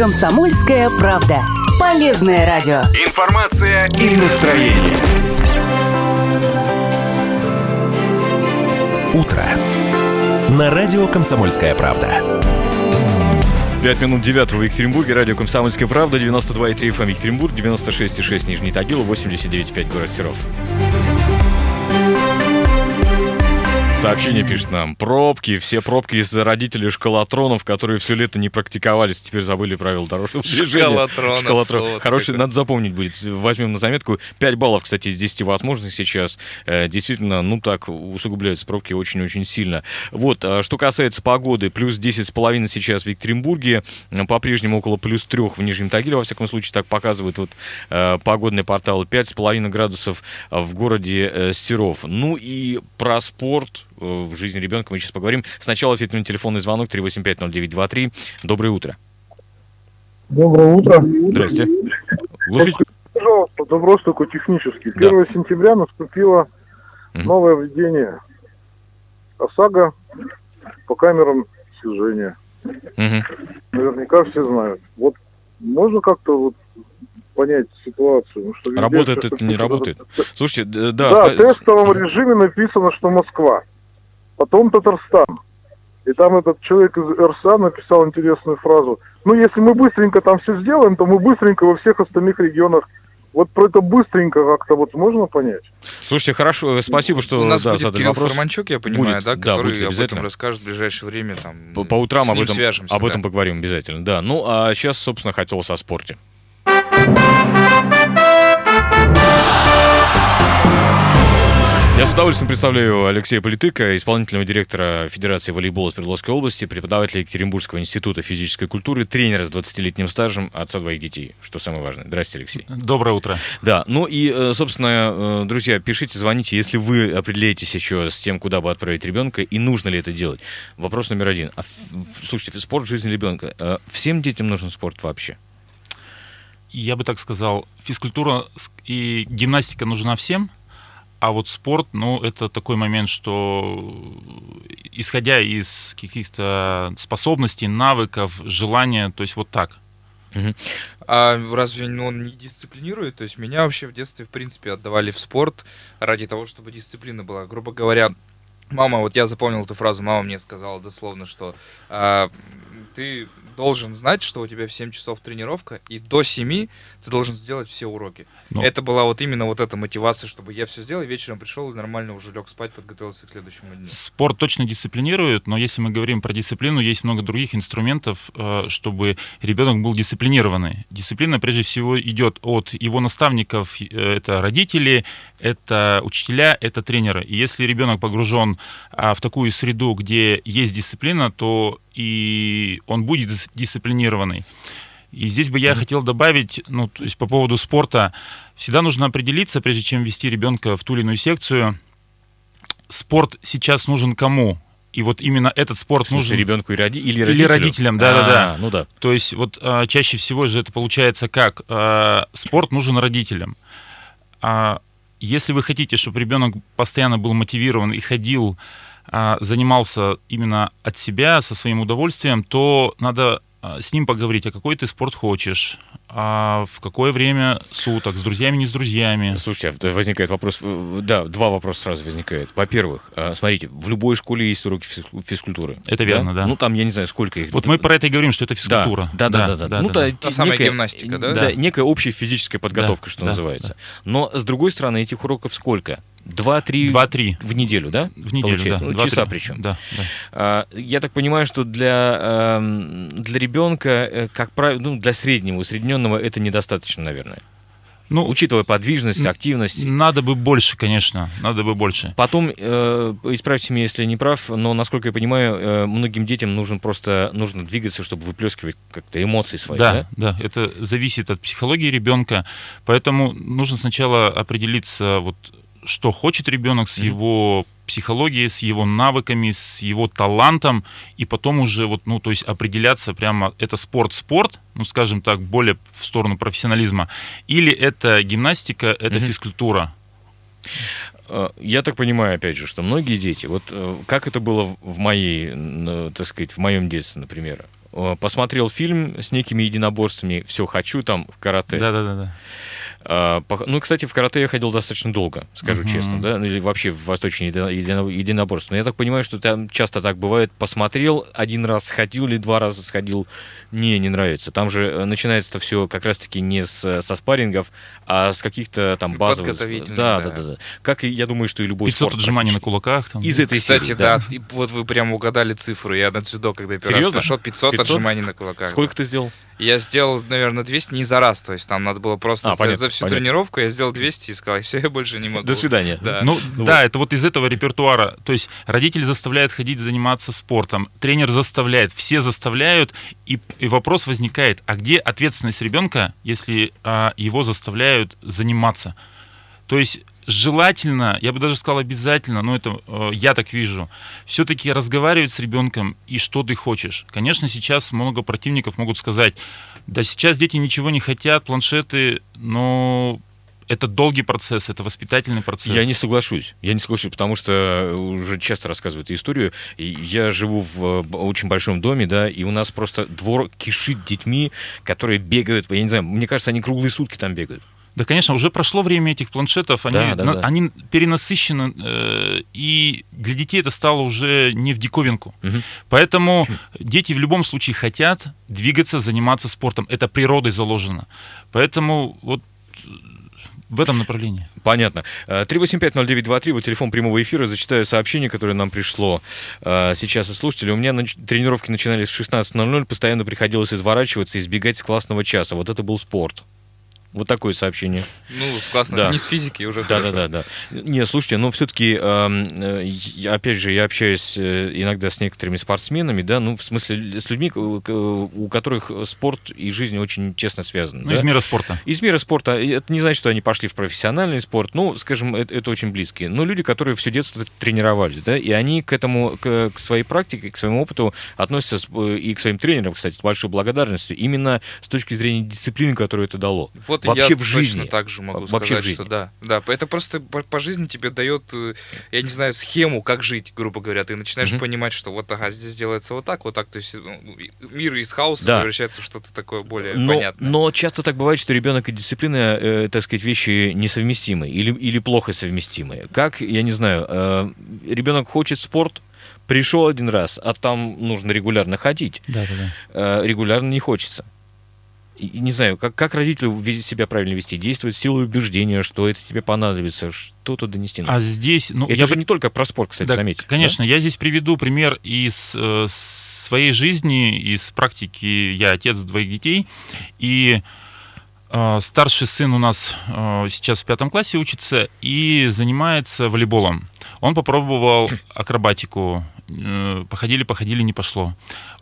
Комсомольская правда. Полезное радио. Информация и настроение. Утро. На радио «Комсомольская правда». 5 минут 9 в Екатеринбурге, радио «Комсомольская правда», 92,3 FM Екатеринбург, 96,6 Нижний Тагил, 89,5 город Серов. Сообщение пишет нам. Пробки, все пробки из-за родителей школотронов, которые все лето не практиковались, теперь забыли правила дорожного движения. Школотрон. Хороший, надо запомнить будет. Возьмем на заметку. 5 баллов, кстати, из 10 возможных сейчас. Э, Действительно, ну так, усугубляются пробки очень-очень сильно. Вот, а что касается погоды, плюс 10,5 сейчас в Екатеринбурге, по-прежнему около плюс 3 в Нижнем Тагиле, во всяком случае, так показывает вот э, погодный портал. 5,5 градусов в городе э, Серов. Ну и про спорт в жизни ребенка мы сейчас поговорим. Сначала ответим на телефонный звонок 3850923. Доброе утро. Доброе утро. Здрасте. Глушите. Пожалуйста, вопрос такой технический. 1 сентября наступило Мгм. новое введение ОСАГО по камерам слежения. Мгм. Наверняка все знают. Вот можно как-то вот понять ситуацию? Ну, что везде Работает это, не работает? Слушайте, да, Да, в тестовом режиме написано, что Москва. Потом Татарстан. И там этот человек из РСА написал интересную фразу. Ну, если мы быстренько там все сделаем, то мы быстренько во всех остальных регионах. Вот про это быстренько как-то вот можно понять? Слушайте, хорошо, э, спасибо, что У нас да, будет Кирилл вопрос. Форманчук, я понимаю, Будет, да, да, который будет об этом расскажет в ближайшее время. Там, По, по утрам с об этом, свяжемся, об этом да. поговорим обязательно. Да, ну а сейчас, собственно, хотелось о спорте. Я с удовольствием представляю Алексея Политыка, исполнительного директора Федерации волейбола Свердловской области, преподавателя Екатеринбургского института физической культуры, тренера с 20-летним стажем, отца двоих детей, что самое важное. Здрасте, Алексей. Доброе утро. Да, ну и, э, собственно, э, друзья, пишите, звоните, если вы определяетесь еще с тем, куда бы отправить ребенка и нужно ли это делать. Вопрос номер один. А, слушайте, спорт в жизни ребенка. Э, Всем детям нужен спорт вообще? Я бы так сказал, физкультура и гимнастика нужна всем, а вот спорт, ну, это такой момент, что исходя из каких-то способностей, навыков, желания, то есть вот так. А разве он не дисциплинирует? То есть меня вообще в детстве, в принципе, отдавали в спорт ради того, чтобы дисциплина была. Грубо говоря, мама, вот я запомнил эту фразу, мама мне сказала дословно, что а, ты должен знать, что у тебя в 7 часов тренировка, и до 7 ты должен сделать все уроки. Ну. Это была вот именно вот эта мотивация, чтобы я все сделал, и вечером пришел и нормально уже лег спать, подготовился к следующему дню. Спорт точно дисциплинирует, но если мы говорим про дисциплину, есть много других инструментов, э, чтобы ребенок был дисциплинированный. Дисциплина прежде всего идет от его наставников, э, это родители, это учителя, это тренеры. И если ребенок погружен а, в такую среду, где есть дисциплина, то и он будет дисциплинированный. И здесь бы я хотел добавить, ну, то есть по поводу спорта, всегда нужно определиться, прежде чем ввести ребенка в ту или иную секцию, спорт сейчас нужен кому? И вот именно этот спорт смысле, нужен ребенку и роди- или или родителю? родителям, да-да-да. А, Ну да. То есть вот а, чаще всего же это получается как? А, спорт нужен родителям. А, если вы хотите, чтобы ребенок постоянно был мотивирован и ходил, занимался именно от себя, со своим удовольствием, то надо а, с ним поговорить, а какой ты спорт хочешь, а в какое время суток, с друзьями, не с друзьями. Слушайте, а возникает вопрос, э, да, два вопроса сразу возникает. Во-первых, смотрите, в любой школе есть уроки физ- физкультуры. Это верно, да. Ну там, я не знаю, сколько их. Вот мы про это и говорим, что это физкультура. Да, да, да, да. да. ну, да. та- Та самая некая- гимнастика, да? Да, некая общая физическая подготовка, Да, что да, называется. Но, с другой стороны, этих уроков сколько? Два-три Два-три. в неделю, да? В неделю, Получается? да. Ну, Два-три. часа причем. Да, да. А, Я так понимаю, что для, эм, для ребенка, э, как правило, ну, для среднего, усредненного это недостаточно, наверное. Ну, Учитывая подвижность, активность. Надо бы больше, конечно, надо бы больше. Потом, э, исправьте меня, если я не прав, но, насколько я понимаю, э, многим детям нужен просто нужно двигаться, чтобы выплескивать как-то эмоции свои, да? Да, да, это зависит от психологии ребенка, поэтому нужно сначала определиться, вот, что хочет ребенок с Мгм. его психологией, с его навыками, с его талантом, и потом уже вот, ну, то есть определяться прямо, это спорт-спорт, ну, скажем так, более в сторону профессионализма, или это гимнастика, это Мгм. физкультура. Э, Я так понимаю, опять же, что многие дети, вот э, как это было в- моей, н- так сказать, в моем детстве, например, э, посмотрел фильм с некими единоборствами, все, хочу там в карате. Да-да-да. А, пох- Ну, кстати, в карате я ходил достаточно долго, скажу Мгм. честно, да, или вообще в восточное едино- едино- единоборство. Но я так понимаю, что там часто так бывает. Посмотрел, один раз сходил или два раза сходил, не, не нравится. Там же э, начинается это все как раз-таки не с, со спаррингов, а с каких-то там базовых... Да, да. да, да, да. Как и, я думаю, что и любой 500 спорт отжиманий на кулаках. Там. Из этой Кстати, серии, да, и вот вы прям угадали цифру. Я на дзюдо, когда первый раз Серьезно? пошел, 500, 500? отжиманий на кулаках. Сколько ты сделал? Я сделал, наверное, 200 не за раз, то есть там надо было просто А, за, понятно, за всю понятно. тренировку я сделал 200 и сказал, все, я больше не могу. До свидания. Да. Ну Вот. да, это вот из этого репертуара. То есть родитель заставляет ходить заниматься спортом, тренер заставляет, все заставляют, и, и вопрос возникает: а где ответственность ребенка, если а, его заставляют заниматься? То есть желательно, я бы даже сказал обязательно, но это э, я так вижу, все-таки разговаривать с ребенком и что ты хочешь. Конечно, сейчас много противников могут сказать, да сейчас дети ничего не хотят, планшеты, но это долгий процесс, это воспитательный процесс. Я не соглашусь. Я не соглашусь, потому что уже часто рассказываю эту историю. Я живу в очень большом доме, да, и у нас просто двор кишит детьми, которые бегают, я не знаю, мне кажется, они круглые сутки там бегают. Да, конечно, уже прошло время этих планшетов, они, Да, да, на- да. они перенасыщены, э, и для детей это стало уже не в диковинку. Мгм. Поэтому дети в любом случае хотят двигаться, заниматься спортом. Это природой заложено. Поэтому вот э, в этом направлении. Понятно. Э, 3850923, вот телефон прямого эфира, зачитаю сообщение, которое нам пришло э, сейчас от слушателей. У меня тренировки начинались в 16.00, постоянно приходилось изворачиваться, избегать классного часа. Вот это был спорт. Вот такое сообщение. Ну, классно. Да. Не с физики уже Да, хорошо. да, да, да. Не, слушайте, но все-таки, опять же, я общаюсь э, иногда с некоторыми спортсменами, да, ну, в смысле, с людьми, у которых спорт и жизнь очень тесно связаны. Ну, да? из мира спорта. Из мира спорта. Это не значит, что они пошли в профессиональный спорт. Ну, скажем, это, это очень близкие. Но люди, которые все детство тренировались, да, и они к этому, к, к своей практике, к своему опыту относятся э, и к своим тренерам, кстати, с большой благодарностью, именно с точки зрения дисциплины, которую это дало. Вот и Вообще я в жизни. точно так же могу Вообще в сказать, жизни. что да. Да, это просто по, по жизни тебе дает, э, я не знаю, схему, как жить, грубо говоря. Ты начинаешь Мгм. понимать, что вот, ага, здесь делается вот так, вот так. То есть ну, и- мир из хаоса Да. превращается в что-то такое более Но, понятное. но часто так бывает, что ребенок и дисциплина, э, так сказать, вещи несовместимые или, или плохо совместимые. Как, я не знаю, э, ребенок хочет спорт, пришел один раз, а там нужно регулярно ходить. Да, да, да. э, регулярно не хочется. И, не знаю, как, как родителю себя правильно вести? Действовать силой убеждения, что это тебе понадобится, что тут донести надо? А здесь, ну, это я же не только про спорт, кстати, Да, заметьте. Конечно, я здесь приведу пример из э, своей жизни, из практики. Я отец двоих детей, и э, старший сын у нас э, сейчас в пятом классе учится и занимается волейболом. Он попробовал акробатику, э, походили, походили, не пошло.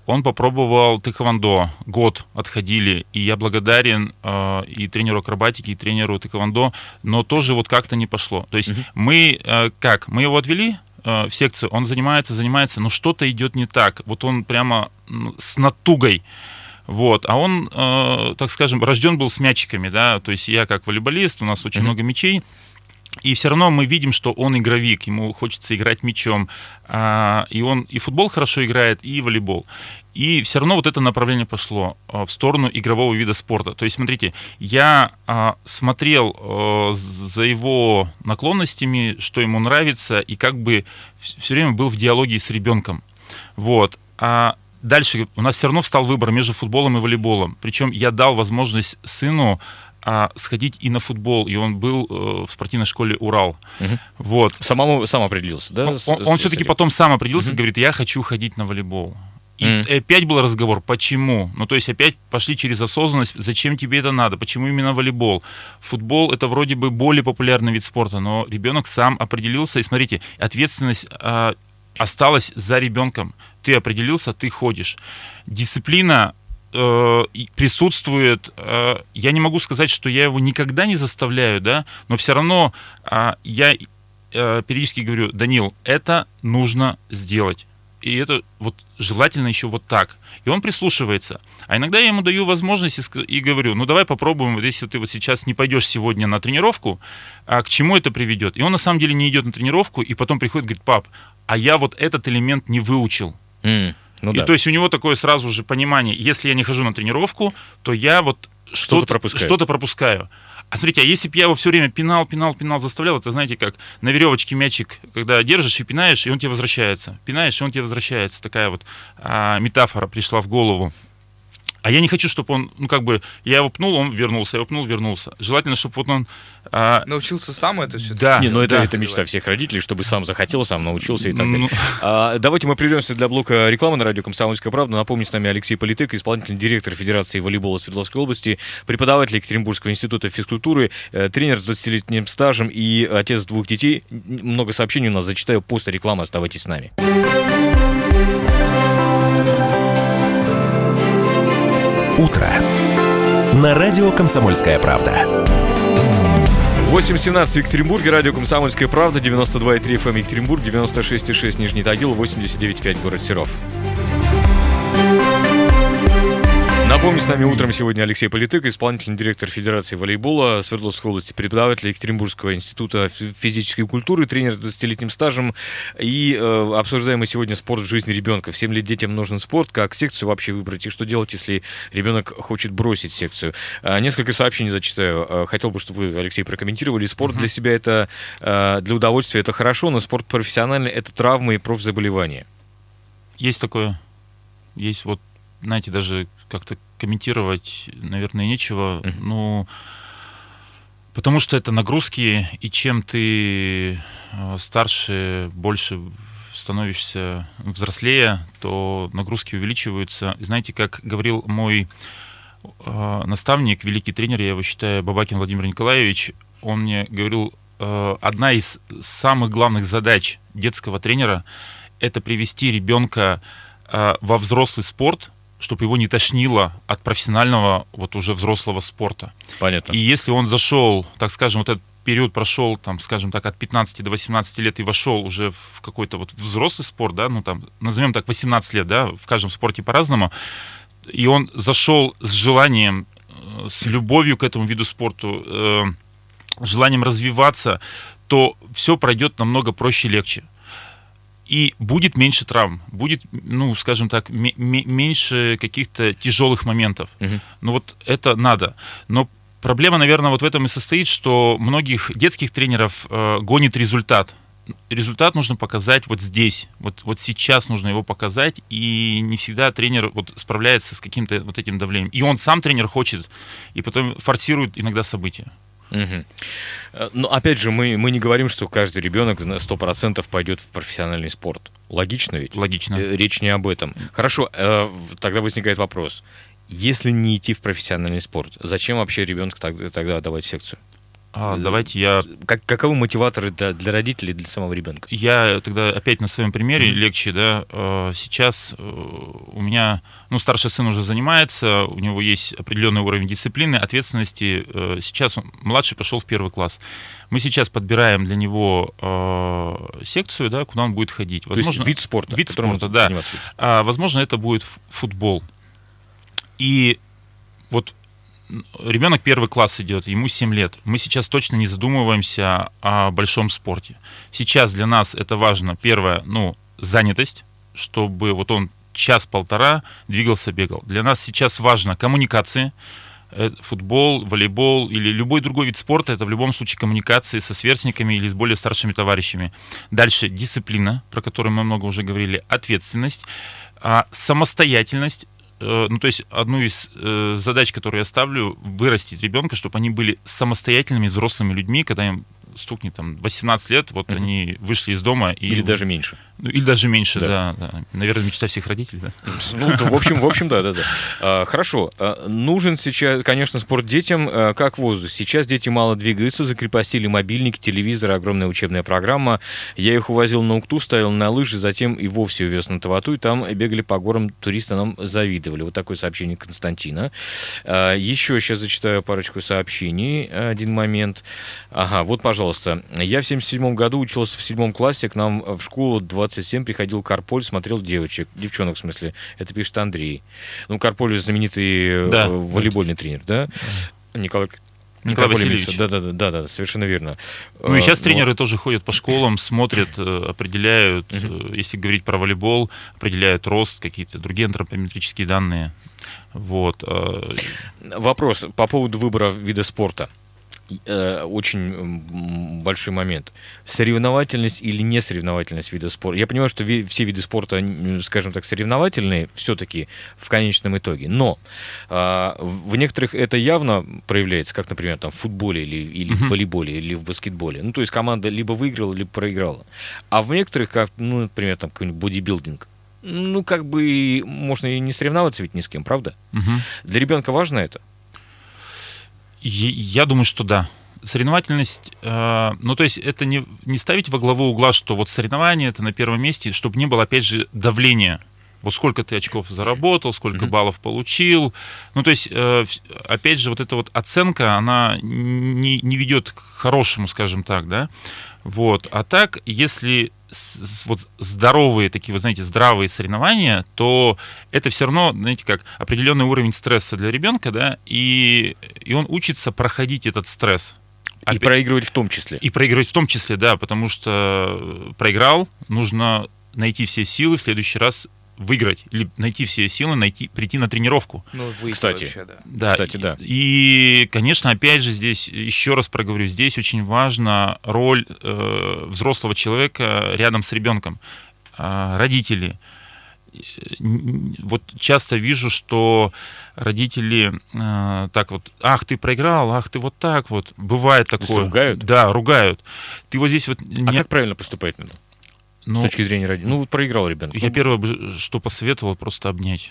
Он попробовал тэквондо, год отходили, и я благодарен э, и тренеру акробатики, и тренеру тэквондо, но тоже вот как-то не пошло. То есть Мгм. мы, э, как, мы его отвели э, в секцию, он занимается, занимается, но что-то идет не так. Вот он прямо с натугой. Вот, а он, э, так скажем, рожден был с мячиками, да, то есть я как волейболист, у нас очень Мгм. много мячей, и все равно мы видим, что он игровик, ему хочется играть мячом, а, и он и футбол хорошо играет, и волейбол. И все равно вот это направление пошло а, в сторону игрового вида спорта. То есть, смотрите, я а, смотрел за его наклонностями, что ему нравится, и как бы все время был в диалоге с ребенком. Вот. А дальше у нас все равно встал выбор между футболом и волейболом. Причем я дал возможность сыну а, сходить и на футбол, и он был э, в спортивной школе Урал. Мгм. Вот. Самому сам определился, да? Он, он все-таки потом сам определился, Мгм. говорит, я хочу ходить на волейбол. И Мгм. опять был разговор, почему? Ну, то есть опять пошли через осознанность, зачем тебе это надо, почему именно волейбол? Футбол это вроде бы более популярный вид спорта, но ребенок сам определился, и смотрите, ответственность а, осталась за ребенком. Ты определился, ты ходишь. Дисциплина э, присутствует. э, я не могу сказать, что я его никогда не заставляю, да, но все равно а, я э, периодически говорю, Данил, это нужно сделать. И это вот желательно еще вот так. И он прислушивается. А иногда я ему даю возможность и, и говорю, ну давай попробуем, вот если ты вот сейчас не пойдешь сегодня на тренировку, а к чему это приведет? И он на самом деле не идет на тренировку, и потом приходит говорит, пап, а я вот этот элемент не выучил. М. Ну и да. то есть у него такое сразу же понимание, если я не хожу на тренировку, то я вот что-то, пропускаю. что-то пропускаю. А смотрите, а если бы я его все время пинал, пинал, пинал, заставлял, это знаете как на веревочке мячик, когда держишь и пинаешь, и он тебе возвращается. Пинаешь, и он тебе возвращается. Такая вот а, метафора пришла в голову. А я не хочу, чтобы он, ну как бы, я его пнул, он вернулся, я его пнул, вернулся. Желательно, чтобы вот он... а, Научился сам это все. Да. Не, ну это, да. это мечта всех родителей, чтобы сам захотел, сам научился и так далее. Ну. А, давайте мы прервемся для блока рекламы на радио «Комсомольская правда». Напомню, с нами Алексей Политык, исполнительный директор Федерации волейбола Свердловской области, преподаватель Екатеринбургского института физкультуры, э, тренер с 20-летним стажем и отец двух детей. Много сообщений у нас зачитаю после рекламы. Оставайтесь с нами. Утро. На радио «Комсомольская правда». 8.17 в Екатеринбурге, радио «Комсомольская правда», 92,3 FM Екатеринбург, 96,6 Нижний Тагил, 89,5 город Серов. Напомню, с нами утром сегодня Алексей Политык, исполнительный директор Федерации волейбола Свердловской области, преподаватель Екатеринбургского института фи- физической культуры, тренер с 20-летним стажем. И э, обсуждаем мы сегодня спорт в жизни ребенка. Всем ли детям нужен спорт, как секцию вообще выбрать, и что делать, если ребенок хочет бросить секцию. А, несколько сообщений зачитаю. А, хотел бы, чтобы вы, Алексей, прокомментировали. Спорт для себя это, э, для удовольствия это хорошо, но спорт профессиональный это травмы и профзаболевания. Есть такое. Есть вот, знаете, даже как-то комментировать, наверное, нечего. Ну, потому что это нагрузки, и чем ты э, старше, больше становишься взрослее, то нагрузки увеличиваются. Знаете, как говорил мой э, наставник, великий тренер, я его считаю, Бабакин Владимир Николаевич, он мне говорил, э, одна из самых главных задач детского тренера это привести ребенка э, во взрослый спорт, чтобы его не тошнило от профессионального вот уже взрослого спорта. Понятно. И если он зашел, так скажем, вот этот период прошел, там, скажем так, от 15 до 18 лет и вошел уже в какой-то вот взрослый спорт, да, ну там, назовем так, 18 лет, да, в каждом спорте по-разному, и он зашел с желанием, э, с любовью к этому виду спорту, э, желанием развиваться, то все пройдет намного проще и легче. И будет меньше травм, будет, ну, скажем так, ме- ме- меньше каких-то тяжелых моментов. Мгм. Ну вот это надо. Но проблема, наверное, вот в этом и состоит, что многих детских тренеров э, гонит результат. Результат нужно показать вот здесь, вот, вот сейчас нужно его показать, и не всегда тренер вот справляется с каким-то вот этим давлением. И он сам тренер хочет, и потом форсирует иногда события. Мгм. Э, Но опять же, мы, мы не говорим, что каждый ребенок на 100% пойдет в профессиональный спорт. Логично ведь? Логично. Э, Речь не об этом. Хорошо, э, в- тогда возникает вопрос. Если не идти в профессиональный спорт, зачем вообще ребенка тогда, тогда давать секцию? А, давайте я Как, каковы мотиваторы для, для родителей, для самого ребенка? Я тогда опять на своем примере Мгм. легче, да. Э, Сейчас э, у меня, ну, старший сын уже занимается, у него есть определенный уровень дисциплины, ответственности. Э, Сейчас он, младший пошел в первый класс. Мы сейчас подбираем для него э, секцию, да, куда он будет ходить. То есть вид спорта. Вид спорта, да. А, возможно, это будет футбол. И вот ребенок первый класс идет, ему 7 лет. Мы сейчас точно не задумываемся о большом спорте. Сейчас для нас это важно, первое, ну, занятость, чтобы вот он час-полтора двигался, бегал. Для нас сейчас важно коммуникации, Э, футбол, волейбол или любой другой вид спорта, это в любом случае коммуникации со сверстниками или с более старшими товарищами. Дальше дисциплина, про которую мы много уже говорили, ответственность, а, самостоятельность. Э, Ну, то есть одну из э, задач, которую я ставлю, вырастить ребенка, чтобы они были самостоятельными взрослыми людьми, когда им стукнет там 18 лет, вот Мгм. они вышли из дома и Или даже меньше. ну, или даже меньше, Да. да. да. Наверное, мечта всех родителей, да. Ну, в общем, в общем, да, да, да. А, хорошо. А, нужен сейчас, конечно, спорт детям, а, как воздух. Сейчас дети мало двигаются, закрепостили мобильники, телевизор, огромная учебная программа. Я их увозил на Укту, ставил на лыжи, затем и вовсе увез на Тавату, и там бегали по горам, туристы нам завидовали. Вот такое сообщение Константина. А, еще сейчас зачитаю парочку сообщений. Один момент. Ага, вот, пожалуйста. Я в 77 году учился в седьмом классе, к нам в школу 27 приходил Карполь, смотрел девочек, девчонок в смысле. Это пишет Андрей. Ну, Карполь знаменитый э, Да. волейбольный тренер, да? Николай Николай Васильевич. Да, да, да, да, да, совершенно верно. Ну и Э, сейчас но- тренеры тоже ходят по школам, смотрят, э, определяют, э, если говорить про волейбол, определяют рост, какие-то другие антропометрические данные. Вот. э, Вопрос по поводу выбора вида спорта. Э, Очень большой момент. Соревновательность или не соревновательность вида спорта? Я понимаю, что ви- все виды спорта, скажем так, соревновательные все-таки в конечном итоге. Но а, в некоторых это явно проявляется, как, например, там, в футболе или, или в волейболе, или в баскетболе. Ну, то есть команда либо выиграла, либо проиграла. А в некоторых, как, ну, например, там какой-нибудь бодибилдинг, ну, как бы можно и не соревноваться ведь ни с кем, правда? мгм. Для ребенка важно это? Я думаю, что да. Соревновательность, э, ну то есть это не, не ставить во главу угла, что вот соревнование это на первом месте, чтобы не было опять же давления. Вот сколько ты очков заработал, сколько Мгм. баллов получил. Ну то есть, э, опять же, вот эта вот оценка, она не, не ведет к хорошему, скажем так, да. Вот. А так, если с- вот здоровые такие, вы знаете, здравые соревнования, то это все равно, знаете, как определенный уровень стресса для ребенка, да, и, и он учится проходить этот стресс. И Опять- проигрывать в том числе. и проигрывать в том числе, да, потому что э, проиграл, нужно найти все силы в следующий раз выиграть, или найти все силы, найти, прийти на тренировку. Ну, выйти Кстати. вообще, да. Да, Кстати, и- да. И, конечно, опять же, здесь, еще раз проговорю, здесь очень важна роль э, взрослого человека рядом с ребенком. Родители. Э, н- Вот часто вижу, что родители э, так вот, ах, ты проиграл, ах, ты вот так вот. Бывает есть такое. ругают? Да, ругают. Ты вот здесь вот... А не- как правильно поступать надо? Ну, с точки зрения родителей? Ну, проиграл ребенок. я первое, что посоветовал, просто обнять.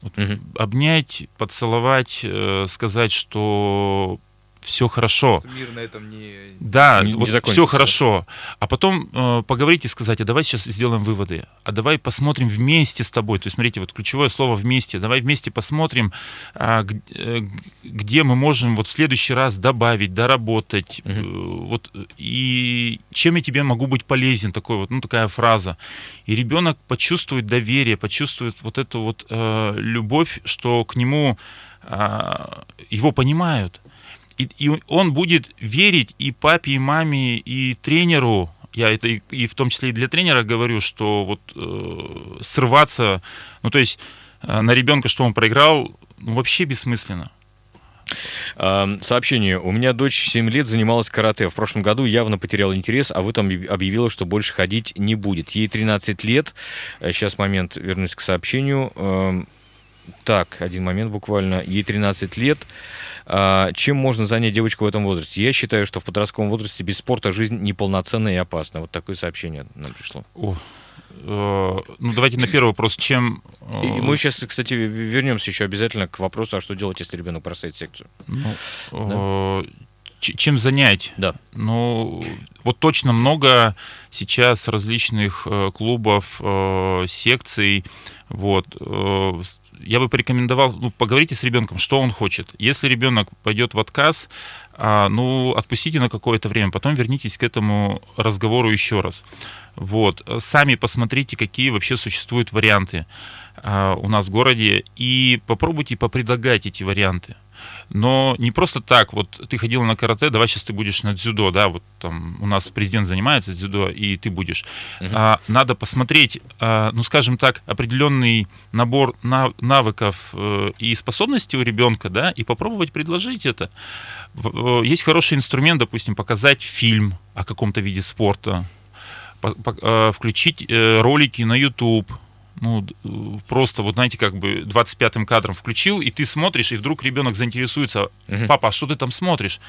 Вот мгм. обнять, поцеловать, э, сказать, что все хорошо. Мир на этом не... Да, Не- не вот закончится, все хорошо. А потом э, поговорить и сказать, а давай сейчас сделаем выводы. А давай посмотрим вместе с тобой. То есть, смотрите, вот ключевое слово вместе. Давай вместе посмотрим, а, э, где мы можем вот в следующий раз добавить, доработать. Мгм. Э, Вот, э, и чем я тебе могу быть полезен, такой вот, ну, такая фраза. И ребенок почувствует доверие, почувствует вот эту вот э, любовь, что к нему а, его понимают. И, и он будет верить и папе, и маме, и тренеру. Я это и, и в том числе и для тренера говорю, что вот э, срываться, ну то есть э, на ребенка, что он проиграл, ну, вообще бессмысленно. А, Сообщение. У меня дочь 7 лет занималась карате. В прошлом году явно потеряла интерес, а в этом объяв- объявила, что больше ходить не будет. Ей 13 лет. Сейчас момент, вернусь к сообщению. Эм, Так, один момент буквально. Ей 13 лет. А, Чем можно занять девочку в этом возрасте? Я считаю, что в подростковом возрасте без спорта жизнь неполноценная и опасна. Вот такое сообщение нам пришло. О, э, ну давайте на первый вопрос, чем... э, И мы сейчас, кстати, вернемся еще обязательно к вопросу, а что делать, если ребенок бросает секцию? ну, э, ч- чем занять? Да. Ну, вот точно много сейчас различных клубов, секций. Вот. Я бы порекомендовал, ну, поговорите с ребенком, что он хочет. Если ребенок пойдет в отказ, а, ну, отпустите на какое-то время, потом вернитесь к этому разговору еще раз. Вот. Сами посмотрите, какие вообще существуют варианты а, у нас в городе, и попробуйте попредлагать эти варианты. Но не просто так, вот ты ходила на карате, давай сейчас ты будешь на дзюдо, да, вот там у нас президент занимается дзюдо, и ты будешь. Мгм. А, надо посмотреть, а, ну, скажем так, определенный набор нав- навыков э, и способностей у ребенка, да, и попробовать предложить это. Э, Есть хороший инструмент, допустим, показать фильм о каком-то виде спорта, по- по- э, включить э, ролики на YouTube, ну, э, просто, вот знаете, как бы 25-м кадром включил, и ты смотришь, и вдруг ребенок заинтересуется, папа, а что ты там смотришь?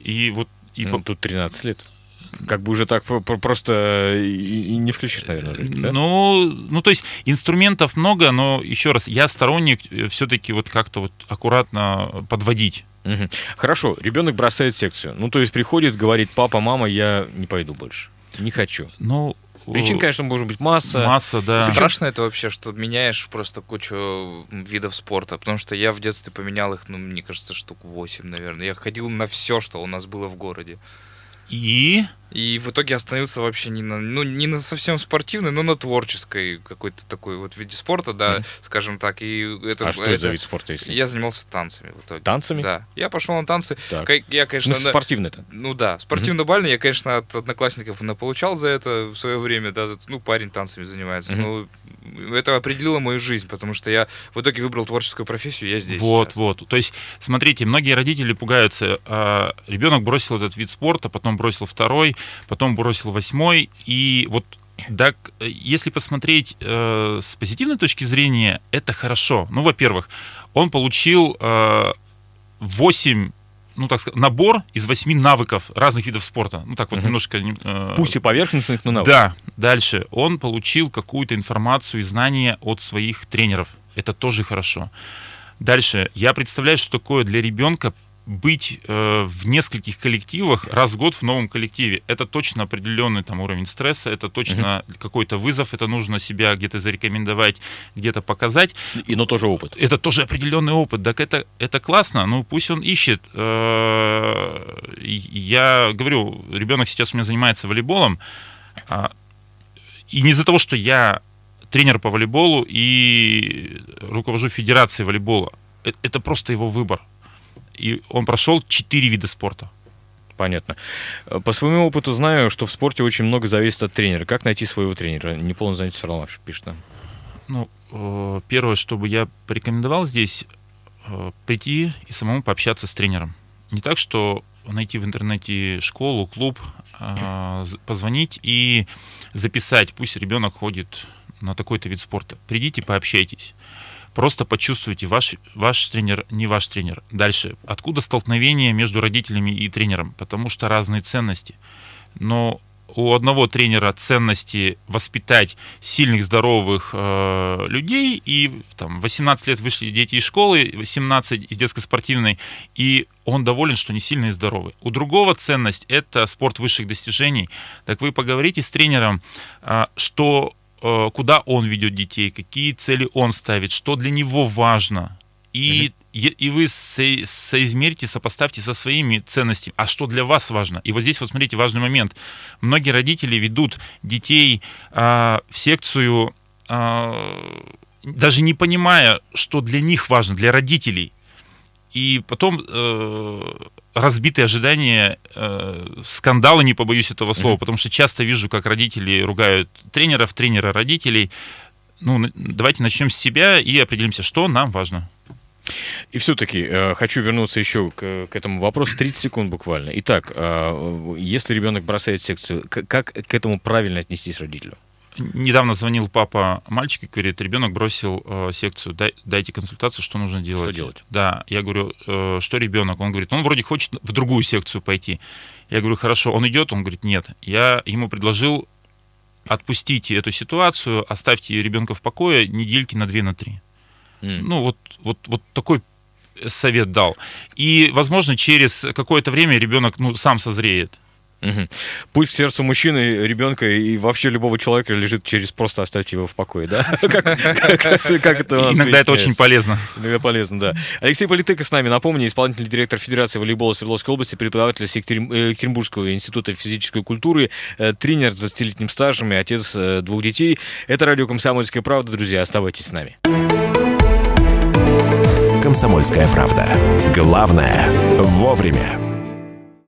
И вот и Ну, по- тут 13 лет. Как бы уже так про- про- просто и, и не включишь, наверное. уже, да? Ну, ну, то есть инструментов много, но еще раз, я сторонник все-таки вот как-то вот аккуратно подводить. Мгм. Хорошо, ребенок бросает секцию. Ну, то есть приходит, говорит, папа, мама, я не пойду больше. Не хочу. Ну, Причин, конечно, может быть масса. масса, да. Страшно это вообще, что меняешь просто кучу видов спорта, потому что я в детстве поменял их, ну, мне кажется, штук 8, наверное. Я ходил на все, что у нас было в городе. И И в итоге остановился вообще не на, ну, не на совсем спортивной, но на творческой какой-то такой вот виде спорта, да, Мгм. скажем так. И это, А что это за вид спорта, если? Я занимался танцами в итоге. Танцами? Да. Я пошел на танцы. Так. Я, конечно, на- спортивный-то? ну да, спортивно-бальный я, конечно, от одноклассников получал за это в свое время, да, за- ну, парень танцами занимается. Мгм. Ну, это определило мою жизнь, потому что я в итоге выбрал творческую профессию, я здесь Вот, сейчас. вот. То есть, смотрите, многие родители пугаются. а, ребенок бросил этот вид спорта, потом бросил второй, потом бросил восьмой. И вот так, э, если посмотреть э, с позитивной точки зрения, это хорошо. Ну, во-первых, он получил э, 8 ну, так сказать, набор из восьми навыков разных видов спорта. Ну, так вот, Мгм. немножко... э, Пусть и поверхностных, но навык. да, дальше. Он получил какую-то информацию и знания от своих тренеров. Это тоже хорошо. Дальше. Я представляю, что такое для ребенка быть э, в нескольких коллективах раз в год в новом коллективе. Это точно определенный там уровень стресса, это точно какой-то вызов, это нужно себя где-то зарекомендовать, где-то показать. И, но тоже опыт. Это тоже определенный опыт. Так это, это классно, ну пусть он ищет. Э, Я говорю, ребенок сейчас у меня занимается волейболом, а, и не из-за того, что я тренер по волейболу и руковожу федерацией волейбола. Э- Это просто его выбор. И он прошел четыре вида спорта. Понятно. Э, По своему опыту знаю, что в спорте очень много зависит от тренера. Как найти своего тренера? Неполный занятие Сарламов пишет нам. Ну, э, первое, что бы я порекомендовал здесь, э, прийти и самому пообщаться с тренером. Не так, что найти в интернете школу, клуб, позвонить и записать, пусть ребенок ходит на такой-то вид спорта. Придите, пообщайтесь. Просто почувствуйте, ваш, ваш тренер, не ваш тренер. Дальше. Откуда столкновение между родителями и тренером? Потому что разные ценности. Но у одного тренера ценности воспитать сильных, здоровых э, людей, и там 18 лет вышли дети из школы, 18 из детской спортивной, и он доволен, что они сильные и здоровые. У другого ценность – это спорт высших достижений. Так вы поговорите с тренером, э, что, куда он ведет детей, какие цели он ставит, что для него важно. И, и, и вы со- соизмерите, сопоставьте со своими ценностями. А что для вас важно? И вот здесь вот смотрите важный момент. Многие родители ведут детей а, в секцию, а, даже не понимая, что для них важно, для родителей. И потом э, разбитые ожидания, э, скандалы, не побоюсь этого слова, Мгм. потому что часто вижу, как родители ругают тренеров, тренера родителей. Ну, давайте начнем с себя и определимся, что нам важно. И все-таки хочу вернуться еще к, к этому вопросу. 30 секунд буквально. Итак, э, если ребенок бросает секцию, к- как к этому правильно отнестись родителю? Недавно звонил папа мальчик и говорит, ребенок бросил э, секцию, дай, дайте консультацию, что нужно делать. Что делать? Да, я говорю, э, что ребенок? Он говорит, он вроде хочет в другую секцию пойти. Я говорю, хорошо, он идет? Он говорит, нет. Я ему предложил, отпустите эту ситуацию, оставьте ребенка в покое недельки на две, на три. М. Ну, вот, вот, вот такой совет дал. И, возможно, через какое-то время ребенок ну, сам созреет. Мгм. Путь к сердцу мужчины, ребенка и вообще любого человека лежит через просто оставьте его в покое, да? Как это Иногда это очень полезно. Иногда полезно, да. Алексей Политыко с нами, напомню, исполнительный директор Федерации волейбола Свердловской области, преподаватель э, Екатеринбургского института физической культуры, э, тренер с 20-летним стажем и отец э, двух детей. Это радио «Комсомольская правда». Друзья, оставайтесь с нами. Комсомольская правда. Главное – вовремя.